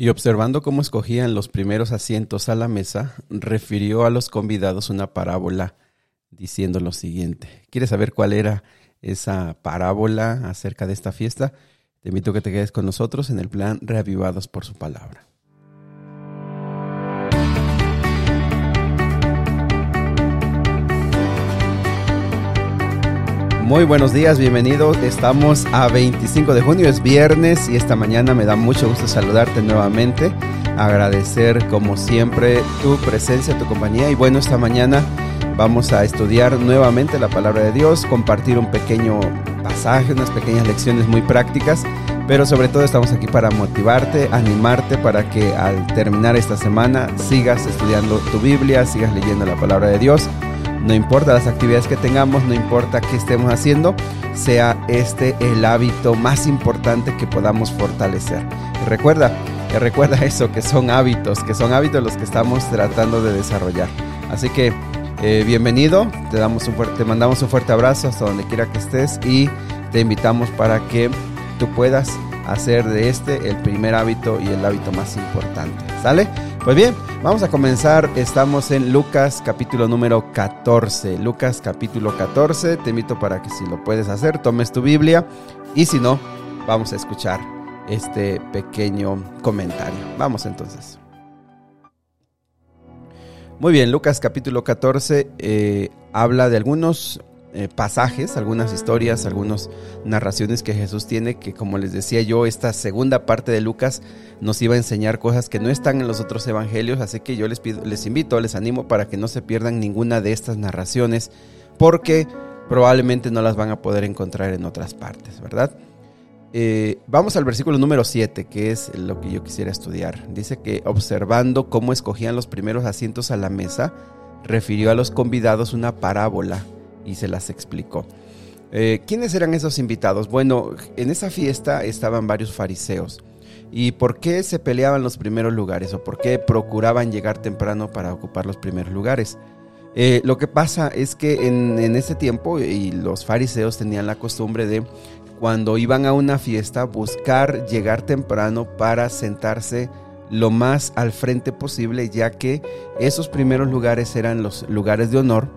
Y observando cómo escogían los primeros asientos a la mesa, refirió a los convidados una parábola diciendo lo siguiente. ¿Quieres saber cuál era esa parábola acerca de esta fiesta? Te invito a que te quedes con nosotros en el plan Reavivados por su palabra. Muy buenos días, bienvenidos. Estamos a 25 de junio, es viernes y esta mañana me da mucho gusto saludarte nuevamente. Agradecer como siempre tu presencia, tu compañía y bueno, esta mañana vamos a estudiar nuevamente la palabra de Dios, compartir un pequeño pasaje, unas pequeñas lecciones muy prácticas, pero sobre todo estamos aquí para motivarte, animarte para que al terminar esta semana sigas estudiando tu Biblia, sigas leyendo la palabra de Dios no importa las actividades que tengamos, no importa qué estemos haciendo, sea este el hábito más importante que podamos fortalecer. recuerda, recuerda eso, que son hábitos, que son hábitos los que estamos tratando de desarrollar. Así que eh, bienvenido, te, damos un te mandamos un fuerte abrazo hasta donde quiera que estés y te invitamos para que tú puedas hacer de este el primer hábito y el hábito más importante. ¿Sale? Pues bien, vamos a comenzar. Estamos en Lucas capítulo número 14. Lucas capítulo 14. Te invito para que si lo puedes hacer, tomes tu Biblia y si no, vamos a escuchar este pequeño comentario. Vamos entonces. Muy bien, Lucas capítulo 14 eh, habla de algunos eh, pasajes, algunas historias, algunas narraciones que Jesús tiene, que como les decía yo, esta segunda parte de Lucas nos iba a enseñar cosas que no están en los otros evangelios, así que yo les, pido, les invito, les animo para que no se pierdan ninguna de estas narraciones, porque probablemente no las van a poder encontrar en otras partes, ¿verdad? Eh, vamos al versículo número 7, que es lo que yo quisiera estudiar. Dice que observando cómo escogían los primeros asientos a la mesa, refirió a los convidados una parábola y se las explicó. Eh, ¿Quiénes eran esos invitados? Bueno, en esa fiesta estaban varios fariseos. ¿Y por qué se peleaban los primeros lugares o por qué procuraban llegar temprano para ocupar los primeros lugares? Eh, lo que pasa es que en, en, ese tiempo y los fariseos tenían la costumbre de cuando iban a una fiesta buscar llegar temprano para sentarse lo más al frente posible ya que esos primeros lugares eran los lugares de honor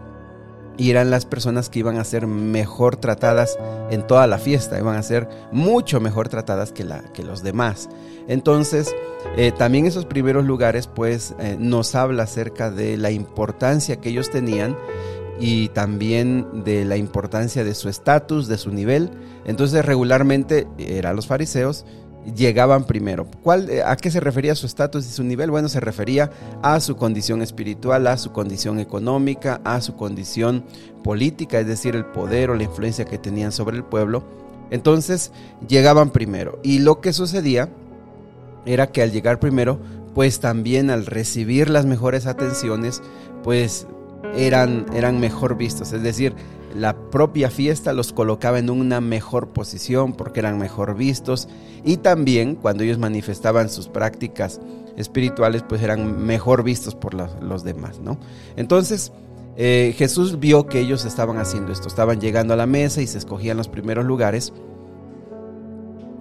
y eran las personas que iban a ser mejor tratadas en toda la fiesta, iban a ser mucho mejor tratadas que, la, que los demás. Entonces, eh, también esos primeros lugares pues eh, nos habla acerca de la importancia que ellos tenían y también de la importancia de su estatus, de su nivel. Entonces regularmente eran los fariseos llegaban primero. ¿Cuál, eh, ¿A qué se refería su estatus y su nivel? Bueno, se refería a su condición espiritual, a su condición económica, a su condición política, es decir, el poder o la influencia que tenían sobre el pueblo. Entonces llegaban primero. Y lo que sucedía era que al llegar primero, pues también al recibir las mejores atenciones, pues eran, eran mejor vistos. Es decir, la propia fiesta los colocaba en una mejor posición porque eran mejor vistos. Y también cuando ellos manifestaban sus prácticas espirituales pues eran mejor vistos por los demás, ¿no? Entonces eh, Jesús vio que ellos estaban haciendo esto, estaban llegando a la mesa y se escogían los primeros lugares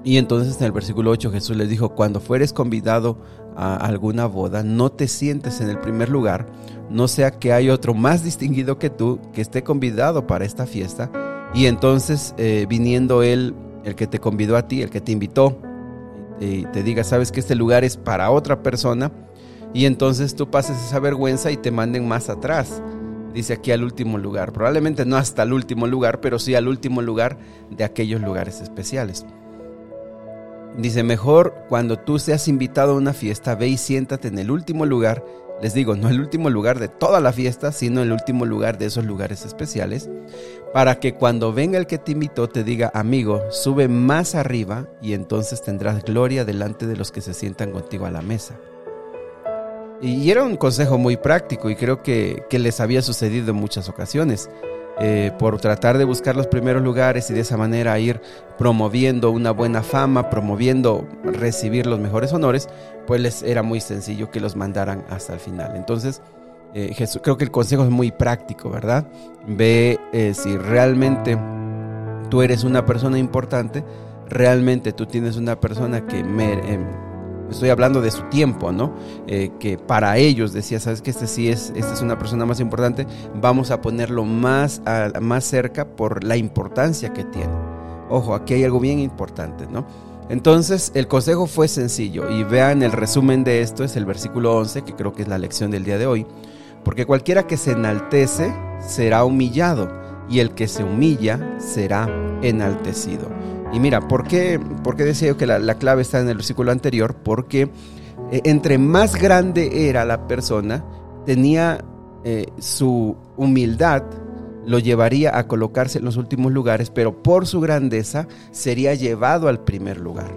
y entonces en el versículo 8 Jesús les dijo, cuando fueres convidado a alguna boda, no te sientes en el primer lugar, no sea que hay otro más distinguido que tú que esté convidado para esta fiesta, y entonces eh, viniendo él, el que te convidó a ti, el que te invitó, y te diga, sabes que este lugar es para otra persona, y entonces tú pases esa vergüenza y te manden más atrás. Dice aquí al último lugar, probablemente no hasta el último lugar, pero sí al último lugar de aquellos lugares especiales. Dice, mejor cuando tú seas invitado a una fiesta, ve y siéntate en el último lugar. Les digo, no el último lugar de toda la fiesta, sino el último lugar de esos lugares especiales, para que cuando venga el que te invitó te diga, amigo, sube más arriba y entonces tendrás gloria delante de los que se sientan contigo a la mesa. Y era un consejo muy práctico y creo que, que les había sucedido en muchas ocasiones. Eh, por tratar de buscar los primeros lugares y de esa manera ir promoviendo una buena fama, promoviendo recibir los mejores honores, pues les era muy sencillo que los mandaran hasta el final. Entonces, eh, Jesús, creo que el consejo es muy práctico, ¿verdad? Ve eh, si realmente tú eres una persona importante, realmente tú tienes una persona que estoy hablando de su tiempo, ¿no? Eh, que para ellos decía, sabes que este sí es, esta es una persona más importante, vamos a ponerlo más, más cerca por la importancia que tiene. Ojo, aquí hay algo bien importante, ¿no? Entonces el consejo fue sencillo y vean el resumen de esto, es el versículo 11, que creo que es la lección del día de hoy, porque cualquiera que se enaltece será humillado y el que se humilla será enaltecido. Y mira, ¿por qué, por qué decía yo que la, clave está en el versículo anterior? Porque eh, entre más grande era la persona, tenía eh, su humildad, lo llevaría a colocarse en los últimos lugares, pero por su grandeza sería llevado al primer lugar.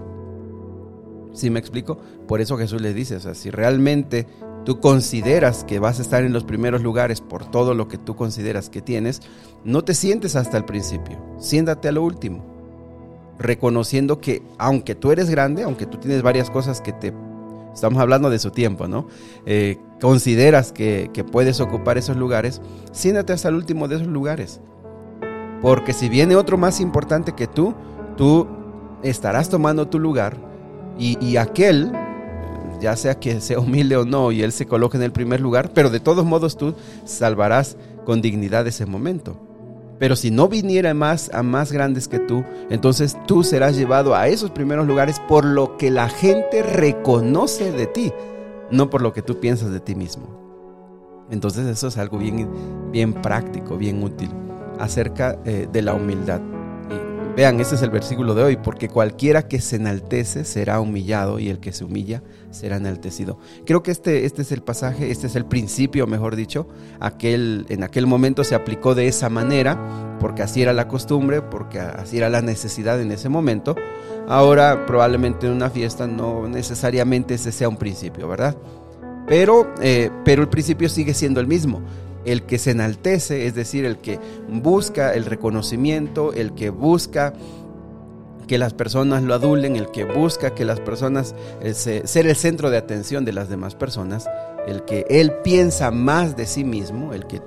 ¿Sí me explico? Por eso Jesús le dice, o sea, si realmente tú consideras que vas a estar en los primeros lugares por todo lo que tú consideras que tienes, no te sientes hasta el principio, siéntate a lo último reconociendo que aunque tú eres grande, aunque tú tienes varias cosas que te... Estamos hablando de su tiempo, ¿no? Eh, consideras que, puedes ocupar esos lugares, siéntate hasta el último de esos lugares. Porque si viene otro más importante que tú, tú estarás tomando tu lugar y, y, aquel, ya sea que sea humilde o no, y él se coloque en el primer lugar, pero de todos modos tú salvarás con dignidad ese momento. Pero si no viniera más a más grandes que tú, entonces tú serás llevado a esos primeros lugares por lo que la gente reconoce de ti, no por lo que tú piensas de ti mismo. Entonces eso es algo bien, bien práctico, bien útil acerca eh, de la humildad. Vean, este es el versículo de hoy, porque cualquiera que se enaltece será humillado y el que se humilla será enaltecido. Creo que este, este es el pasaje, este es el principio, mejor dicho, aquel, en aquel momento se aplicó de esa manera, porque así era la costumbre, porque así era la necesidad en ese momento. Ahora probablemente en una fiesta no necesariamente ese sea un principio, ¿verdad? Pero, eh, pero el principio sigue siendo el mismo el que se enaltece, es decir, el que busca el reconocimiento, el que busca que las personas lo adulen, el que busca que las personas, eh, ser el centro de atención de las demás personas, el que él piensa más de sí mismo, el que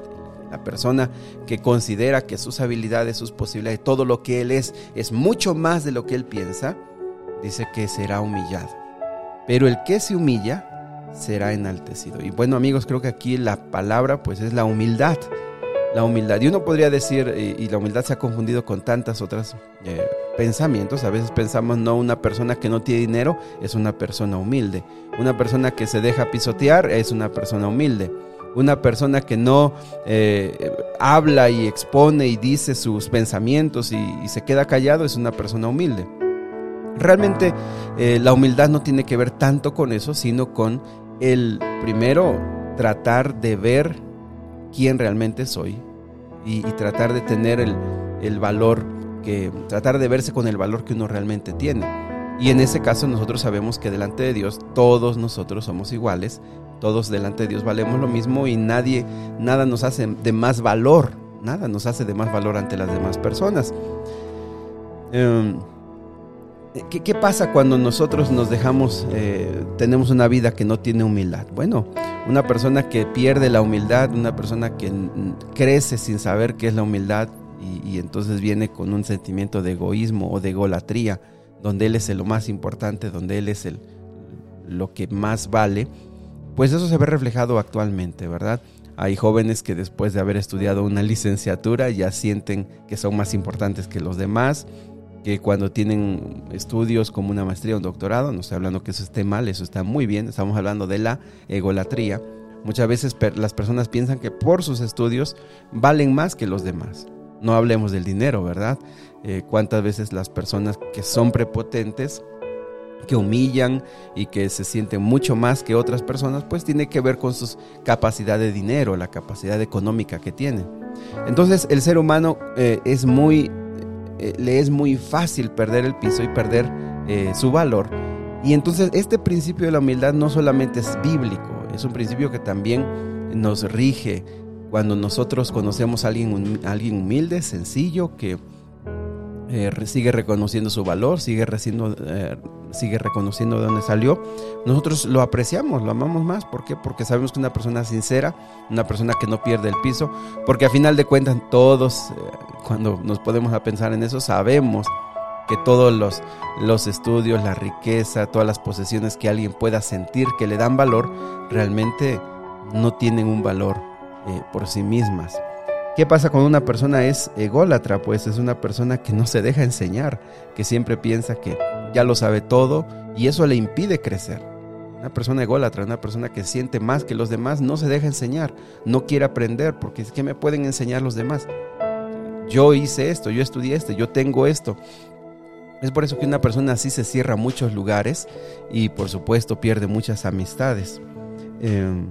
la persona que considera que sus habilidades, sus posibilidades, todo lo que él es, es mucho más de lo que él piensa, dice que será humillado. Pero el que se humilla, será enaltecido. Y bueno amigos, creo que aquí la palabra pues es la humildad. La humildad. Y uno podría decir, y, la humildad se ha confundido con tantas otras eh, pensamientos. A veces pensamos, no, una persona que no tiene dinero es una persona humilde. Una persona que se deja pisotear es una persona humilde. Una persona que no eh, habla y expone y dice sus pensamientos y se queda callado es una persona humilde. Realmente eh, la humildad no tiene que ver tanto con eso, sino con el primero tratar de ver quién realmente soy y, tratar de tener el, valor que, tratar de verse con el valor que uno realmente tiene. Y en ese caso nosotros sabemos que delante de Dios todos nosotros somos iguales, todos delante de Dios valemos lo mismo y nadie, nada nos hace de más valor, nada nos hace de más valor ante las demás personas. Em, ¿Qué, pasa cuando nosotros nos dejamos, eh, tenemos una vida que no tiene humildad? Bueno, una persona que pierde la humildad, una persona que crece sin saber qué es la humildad y, entonces viene con un sentimiento de egoísmo o de egolatría, donde él es lo más importante, donde él es el, lo que más vale, pues eso se ve reflejado actualmente, ¿verdad? Hay jóvenes que después de haber estudiado una licenciatura ya sienten que son más importantes que los demás que cuando tienen estudios como una maestría o un doctorado, no estoy hablando que eso esté mal, eso está muy bien, estamos hablando de la egolatría. Muchas veces las personas piensan que por sus estudios valen más que los demás. No hablemos del dinero, ¿verdad? Eh, ¿Cuántas veces las personas que son prepotentes, que humillan y que se sienten mucho más que otras personas, pues tiene que ver con su capacidad de dinero, la capacidad económica que tienen. Entonces el ser humano eh, es muy eh, le es muy fácil perder el piso y perder eh, su valor. Y entonces este principio de la humildad no solamente es bíblico, es un principio que también nos rige cuando nosotros conocemos a alguien, alguien humilde, sencillo, que eh, sigue reconociendo su valor, sigue, eh, sigue reconociendo de dónde salió, nosotros lo apreciamos, lo amamos más. ¿Por qué? Porque sabemos que una persona sincera, una persona que no pierde el piso, porque a final de cuentas todos, eh, cuando nos podemos a pensar en eso, sabemos que todos los, los estudios, la riqueza, todas las posesiones que alguien pueda sentir que le dan valor, realmente no tienen un valor eh, por sí mismas. ¿Qué pasa cuando una persona es ególatra? Pues es una persona que no se deja enseñar, que siempre piensa que ya lo sabe todo y eso le impide crecer. Una persona ególatra, una persona que siente más que los demás, no se deja enseñar, no quiere aprender, porque es que me pueden enseñar los demás. Yo hice esto, yo estudié esto, yo tengo esto. Es por eso que una persona así se cierra muchos lugares y por supuesto pierde muchas amistades. Em,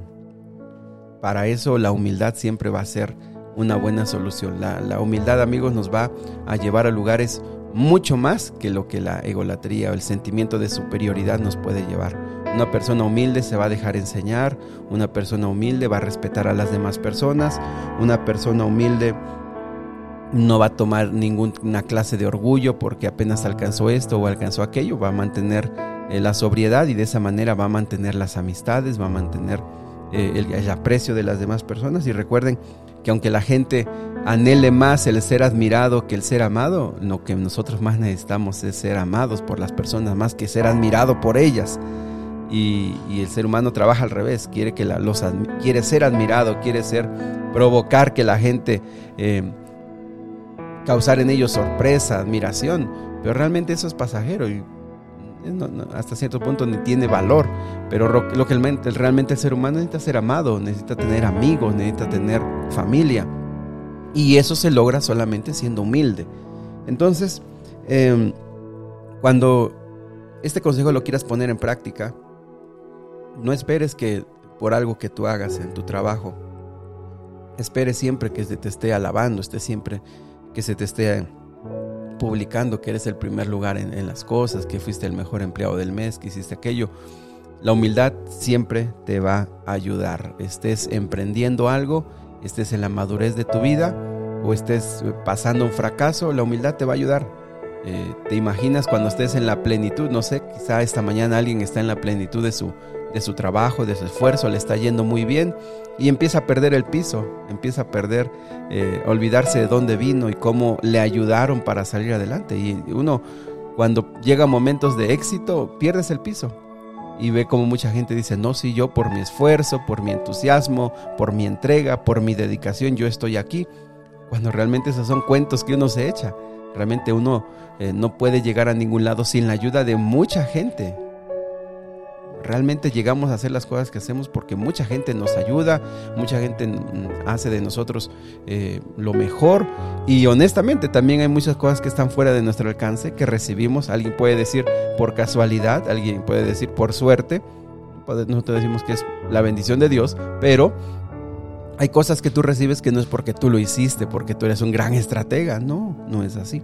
para eso la humildad siempre va a ser una buena solución. La, la, humildad, amigos, nos va a llevar a lugares mucho más que lo que la egolatría o el sentimiento de superioridad nos puede llevar. Una persona humilde se va a dejar enseñar, una persona humilde va a respetar a las demás personas, una persona humilde no va a tomar ninguna clase de orgullo porque apenas alcanzó esto o alcanzó aquello, va a mantener eh, la sobriedad y de esa manera va a mantener las amistades, va a mantener eh, el, aprecio de las demás personas y recuerden que aunque la gente anhele más el ser admirado que el ser amado, lo que nosotros más necesitamos es ser amados por las personas más que ser admirado por ellas. Y, el ser humano trabaja al revés, quiere, que los, quiere ser admirado, quiere ser, provocar que la gente eh, causar en ellos sorpresa, admiración, pero realmente eso es pasajero hasta cierto punto ni tiene valor, pero lo que realmente el ser humano necesita ser amado, necesita tener amigos, necesita tener familia y eso se logra solamente siendo humilde. Entonces, em, cuando este consejo lo quieras poner en práctica, no esperes que por algo que tú hagas en tu trabajo, esperes siempre que te esté alabando, esté siempre que se te esté publicando que eres el primer lugar en, las cosas, que fuiste el mejor empleado del mes, que hiciste aquello. La humildad siempre te va a ayudar. Estés emprendiendo algo, estés en la madurez de tu vida o estés pasando un fracaso, la humildad te va a ayudar. Eh, te imaginas cuando estés en la plenitud, no sé, quizá esta mañana alguien está en la plenitud de su de su trabajo, de su esfuerzo, le está yendo muy bien y empieza a perder el piso, empieza a perder, eh, olvidarse de dónde vino y cómo le ayudaron para salir adelante. Y uno, cuando llega momentos de éxito, pierdes el piso y ve como mucha gente dice, no, si yo por mi esfuerzo, por mi entusiasmo, por mi entrega, por mi dedicación, yo estoy aquí, cuando realmente esos son cuentos que uno se echa. Realmente uno eh, no puede llegar a ningún lado sin la ayuda de mucha gente realmente llegamos a hacer las cosas que hacemos porque mucha gente nos ayuda, mucha gente hace de nosotros eh, lo mejor. Y honestamente también hay muchas cosas que están fuera de nuestro alcance, que recibimos, alguien puede decir por casualidad, alguien puede decir por suerte, nosotros decimos que es la bendición de Dios, pero hay cosas que tú recibes que no es porque tú lo hiciste, porque tú eres un gran estratega, no, no es así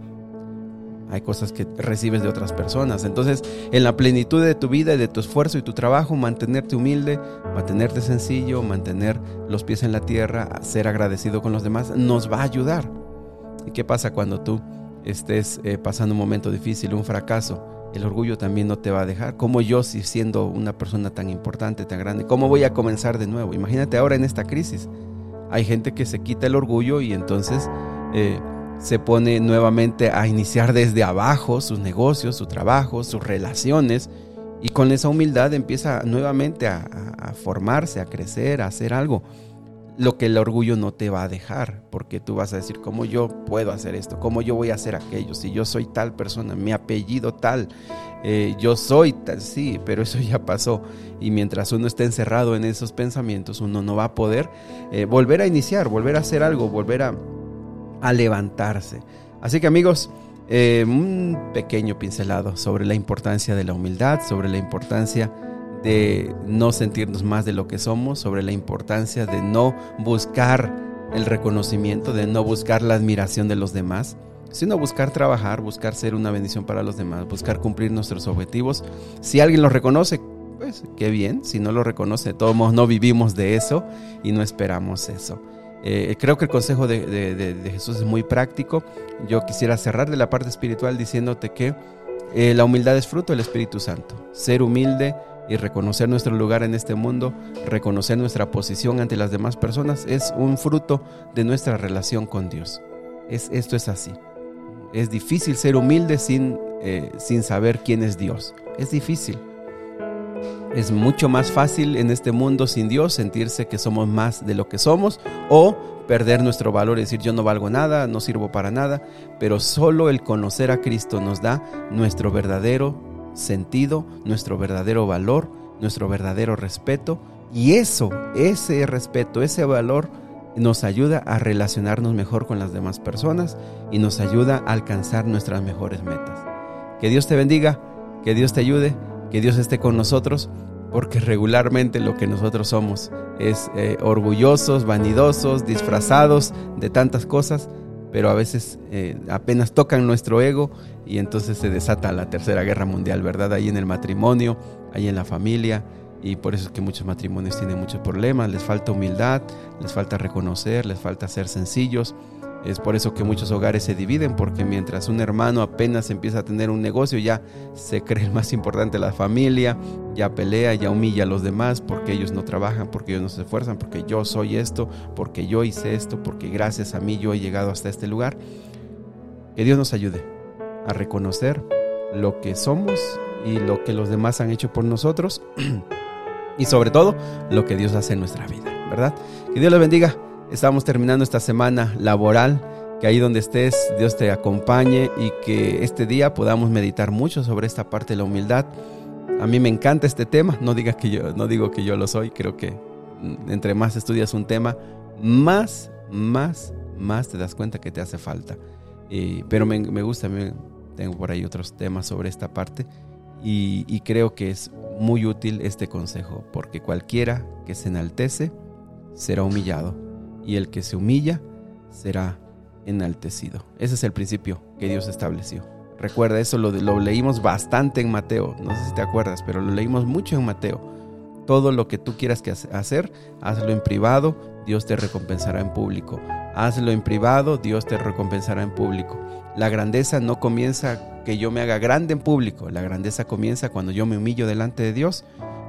hay cosas que recibes de otras personas. Entonces, en la plenitud de tu vida y de tu esfuerzo y tu trabajo, mantenerte humilde, mantenerte sencillo, mantener los pies en la tierra, ser agradecido con los demás, nos va a ayudar. ¿Y qué pasa cuando tú estés eh, pasando un momento difícil, un fracaso? El orgullo también no te va a dejar. Como yo, si siendo una persona tan importante, tan grande, cómo voy a comenzar de nuevo? Imagínate ahora en esta crisis. Hay gente que se quita el orgullo y entonces eh, se pone nuevamente a iniciar desde abajo sus negocios, su trabajo, sus relaciones, y con esa humildad empieza nuevamente a, formarse, a crecer, a hacer algo. Lo que el orgullo no te va a dejar, porque tú vas a decir, ¿cómo yo puedo hacer esto? ¿Cómo yo voy a hacer aquello? Si yo soy tal persona, mi apellido tal, eh, yo soy tal, sí, pero eso ya pasó. Y mientras uno esté encerrado en esos pensamientos, uno no va a poder eh, volver a iniciar, volver a hacer algo, volver a, a levantarse. Así que amigos, eh, un pequeño pincelado sobre la importancia de la humildad, sobre la importancia de no sentirnos más de lo que somos, sobre la importancia de no buscar el reconocimiento, de no buscar la admiración de los demás, sino buscar trabajar, buscar ser una bendición para los demás, buscar cumplir nuestros objetivos. Si alguien lo reconoce, pues qué bien, si no lo reconoce, de todos modos no vivimos de eso y no esperamos eso. Eh, creo que el consejo de, Jesús es muy práctico. Yo quisiera cerrar de la parte espiritual diciéndote que eh, la humildad es fruto del Espíritu Santo. Ser humilde y reconocer nuestro lugar en este mundo, reconocer nuestra posición ante las demás personas, es un fruto de nuestra relación con Dios. Es, esto es así. Es difícil ser humilde sin, eh, sin saber quién es Dios. Es difícil. Es mucho más fácil en este mundo sin Dios sentirse que somos más de lo que somos o perder nuestro valor y decir yo no valgo nada, no sirvo para nada, pero solo el conocer a Cristo nos da nuestro verdadero sentido, nuestro verdadero valor, nuestro verdadero respeto y eso, ese respeto, ese valor nos ayuda a relacionarnos mejor con las demás personas y nos ayuda a alcanzar nuestras mejores metas. Que Dios te bendiga, que Dios te ayude que Dios esté con nosotros, porque regularmente lo que nosotros somos es eh, orgullosos, vanidosos, disfrazados de tantas cosas, pero a veces eh, apenas tocan nuestro ego y entonces se desata la tercera guerra mundial, ¿verdad? Ahí en el matrimonio, ahí en la familia, y por eso es que muchos matrimonios tienen muchos problemas, les falta humildad, les falta reconocer, les falta ser sencillos, es por eso que muchos hogares se dividen, porque mientras un hermano apenas empieza a tener un negocio, ya se cree el más importante la familia, ya pelea, ya humilla a los demás, porque ellos no trabajan, porque ellos no se esfuerzan, porque yo soy esto, porque yo hice esto, porque gracias a mí yo he llegado hasta este lugar. Que Dios nos ayude a reconocer lo que somos y lo que los demás han hecho por nosotros y sobre todo lo que Dios hace en nuestra vida, ¿verdad? Que Dios les bendiga. Estamos terminando esta semana laboral. Que ahí donde estés, Dios te acompañe y que este día podamos meditar mucho sobre esta parte de la humildad. A mí me encanta este tema. No digas que yo, no digo que yo lo soy. Creo que entre más estudias un tema, más, más, más te das cuenta que te hace falta. pero me, gusta, tengo por ahí otros temas sobre esta parte y, y creo que es muy útil este consejo, porque cualquiera que se enaltece será humillado y el que se humilla será enaltecido. Ese es el principio que Dios estableció. Recuerda, eso lo, lo, leímos bastante en Mateo, no sé si te acuerdas, pero lo leímos mucho en Mateo. Todo lo que tú quieras que hacer, hazlo en privado, Dios te recompensará en público. Hazlo en privado, Dios te recompensará en público. La grandeza no comienza que yo me haga grande en público, la grandeza comienza cuando yo me humillo delante de Dios,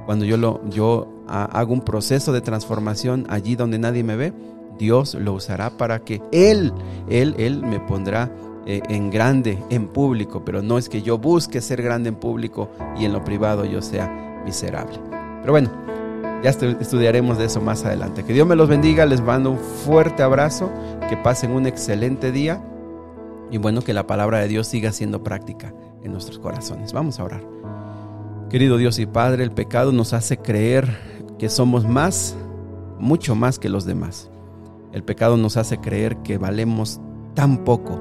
cuando yo, lo, yo hago un proceso de transformación allí donde nadie me ve Dios lo usará para que Él, Él, Él me pondrá eh, en grande, en público, pero no es que yo busque ser grande en público y en lo privado yo sea miserable. Pero bueno, ya estudiaremos de eso más adelante. Que Dios me los bendiga, les mando un fuerte abrazo, que pasen un excelente día y bueno, que la palabra de Dios siga siendo práctica en nuestros corazones. Vamos a orar. Querido Dios y Padre, el pecado nos hace creer que somos más, mucho más que los demás. El pecado nos hace creer que valemos tan poco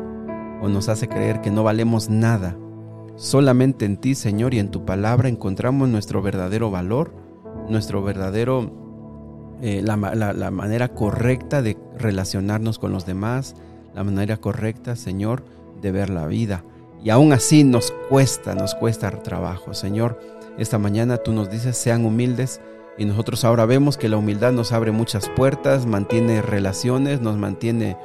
o nos hace creer que no valemos nada. Solamente en ti, Señor, y en tu palabra encontramos nuestro verdadero valor, nuestro verdadero, eh, la, la manera correcta de relacionarnos con los demás, la manera correcta, Señor, de ver la vida. Y aún así nos cuesta, nos cuesta trabajo. Señor, esta mañana tú nos dices, sean humildes y nosotros ahora vemos que la humildad nos abre muchas puertas, mantiene relaciones, nos mantiene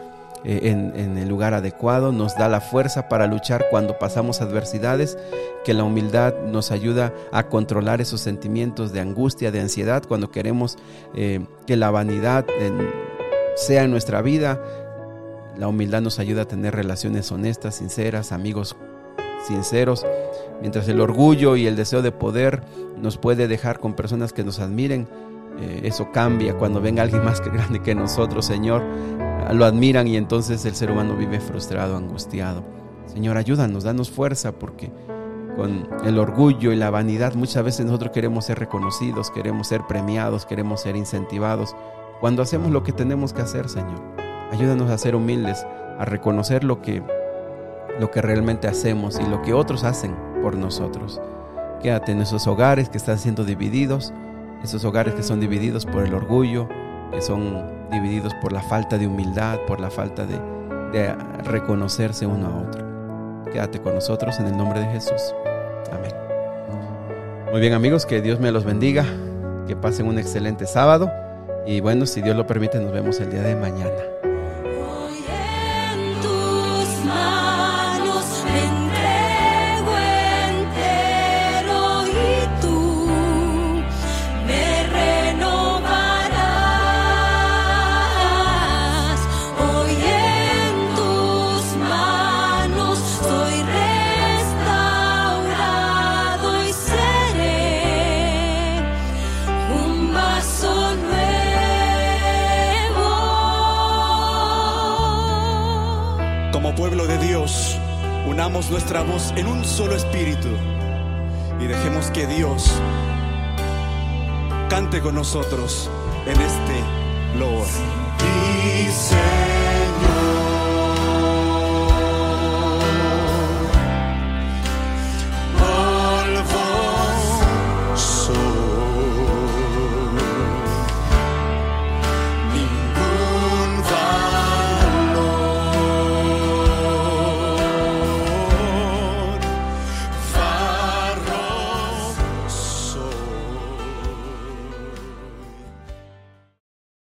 eh, en, el lugar adecuado, nos da la fuerza para luchar cuando pasamos adversidades, que la humildad nos ayuda a controlar esos sentimientos de angustia, de ansiedad, cuando queremos eh, que la vanidad sea en nuestra vida. La humildad nos ayuda a tener relaciones honestas, sinceras, amigos sinceros, mientras el orgullo y el deseo de poder nos puede dejar con personas que nos admiren. Eh, eso cambia cuando venga alguien más que grande que nosotros, Señor. Lo admiran y entonces el ser humano vive frustrado, angustiado. Señor, ayúdanos, danos fuerza porque con el orgullo y la vanidad muchas veces nosotros queremos ser reconocidos, queremos ser premiados, queremos ser incentivados. Cuando hacemos lo que tenemos que hacer, Señor, ayúdanos a ser humildes, a reconocer lo que lo que realmente hacemos y lo que otros hacen por nosotros. Quédate en esos hogares que están siendo divididos, esos hogares que son divididos por el orgullo, que son divididos por la falta de humildad, por la falta de, reconocerse uno a otro. Quédate con nosotros en el nombre de Jesús. Amén. Muy bien amigos, que Dios me los bendiga, que pasen un excelente sábado y bueno, si Dios lo permite, nos vemos el día de mañana. Nuestra voz en un solo espíritu y dejemos que Dios cante con nosotros en este loor.